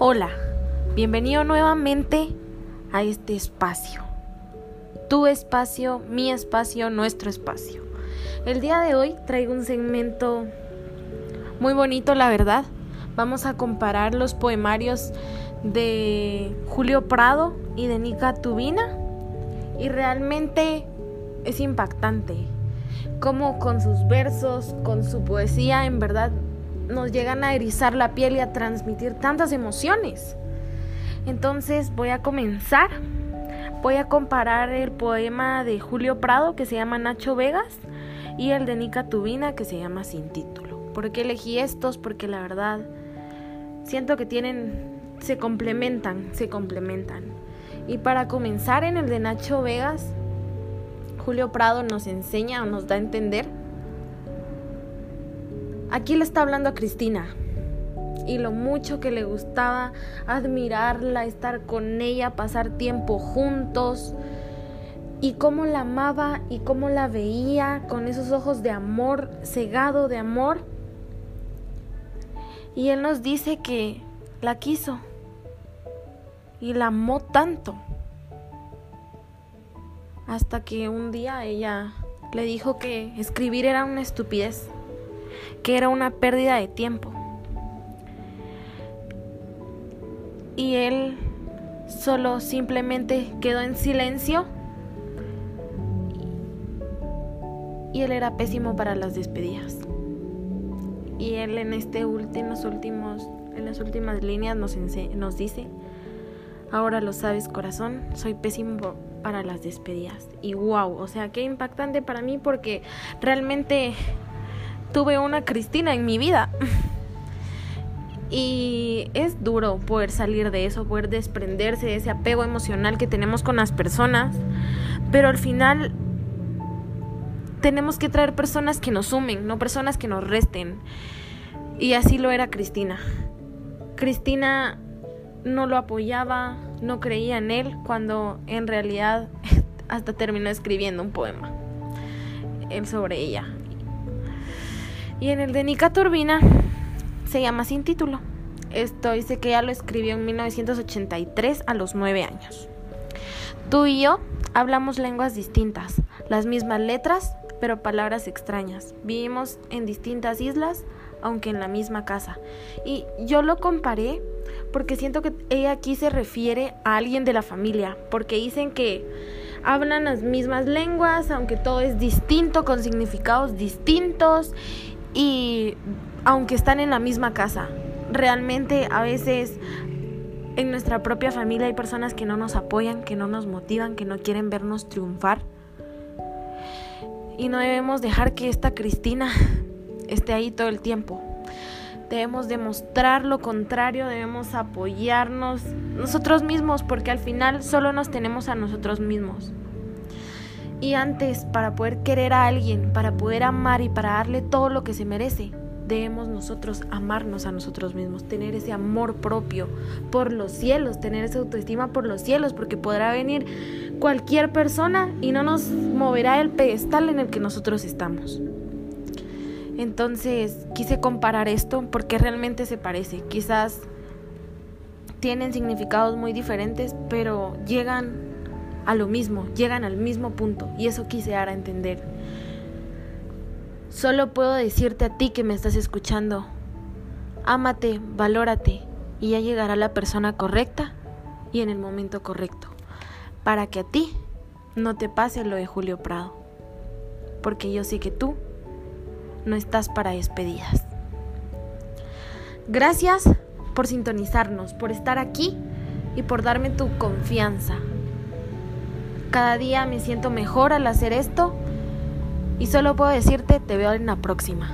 Hola, bienvenido nuevamente a este espacio. Tu espacio, mi espacio, nuestro espacio. El día de hoy traigo un segmento muy bonito, la verdad. Vamos a comparar los poemarios de Julio Prado y de Nica Tubina. Y realmente es impactante cómo con sus versos, con su poesía, en verdad nos llegan a erizar la piel y a transmitir tantas emociones. Entonces voy a comenzar. Voy a comparar el poema de Julio Prado que se llama Nacho Vegas y el de Nica Tubina que se llama Sin título. ¿Por qué elegí estos? Porque la verdad siento que tienen, se complementan, se complementan. Y para comenzar en el de Nacho Vegas, Julio Prado nos enseña o nos da a entender Aquí le está hablando a Cristina. Y lo mucho que le gustaba admirarla, estar con ella, pasar tiempo juntos. Y cómo la amaba y cómo la veía con esos ojos de amor, cegado de amor. Y él nos dice que la quiso. Y la amó tanto. Hasta que un día ella le dijo que escribir era una estupidez que era una pérdida de tiempo. Y él solo simplemente quedó en silencio. Y él era pésimo para las despedidas. Y él en este último, últimos, en las últimas líneas nos, nos dice, ahora lo sabes corazón, soy pésimo para las despedidas. Y wow, o sea, qué impactante para mí porque realmente tuve una Cristina en mi vida. Y es duro poder salir de eso, poder desprenderse de ese apego emocional que tenemos con las personas. Pero al final tenemos que traer personas que nos sumen, no personas que nos resten. Y así lo era Cristina. Cristina no lo apoyaba, no creía en él, cuando en realidad hasta terminó escribiendo un poema él sobre ella. Y en el de Nica Turbina se llama Sin título. Esto dice que ya lo escribió en 1983 a los 9 años. Tú y yo hablamos lenguas distintas, las mismas letras, pero palabras extrañas. Vivimos en distintas islas, aunque en la misma casa. Y yo lo comparé porque siento que ella aquí se refiere a alguien de la familia, porque dicen que hablan las mismas lenguas, aunque todo es distinto, con significados distintos y aunque están en la misma casa, realmente a veces en nuestra propia familia hay personas que no nos apoyan, que no nos motivan, que no quieren vernos triunfar. Y no debemos dejar que esta Cristina esté ahí todo el tiempo. Debemos demostrar lo contrario, debemos apoyarnos nosotros mismos porque al final solo nos tenemos a nosotros mismos. Y antes, para poder querer a alguien, para poder amar y para darle todo lo que se merece, debemos nosotros amarnos a nosotros mismos, tener ese amor propio por los cielos, tener esa autoestima por los cielos, porque podrá venir cualquier persona y no nos moverá el pedestal en el que nosotros estamos. Entonces quise comparar esto porque realmente se parece. Quizás tienen significados muy diferentes, pero llegan a lo mismo, llegan al mismo punto y eso quise dar a entender. Solo puedo decirte a ti que me estás escuchando, ámate, valórate y ya llegará la persona correcta y en el momento correcto, para que a ti no te pase lo de Julio Prado, porque yo sé que tú no estás para despedidas. Gracias por sintonizarnos, por estar aquí y por darme tu confianza. Cada día me siento mejor al hacer esto y solo puedo decirte te veo en la próxima.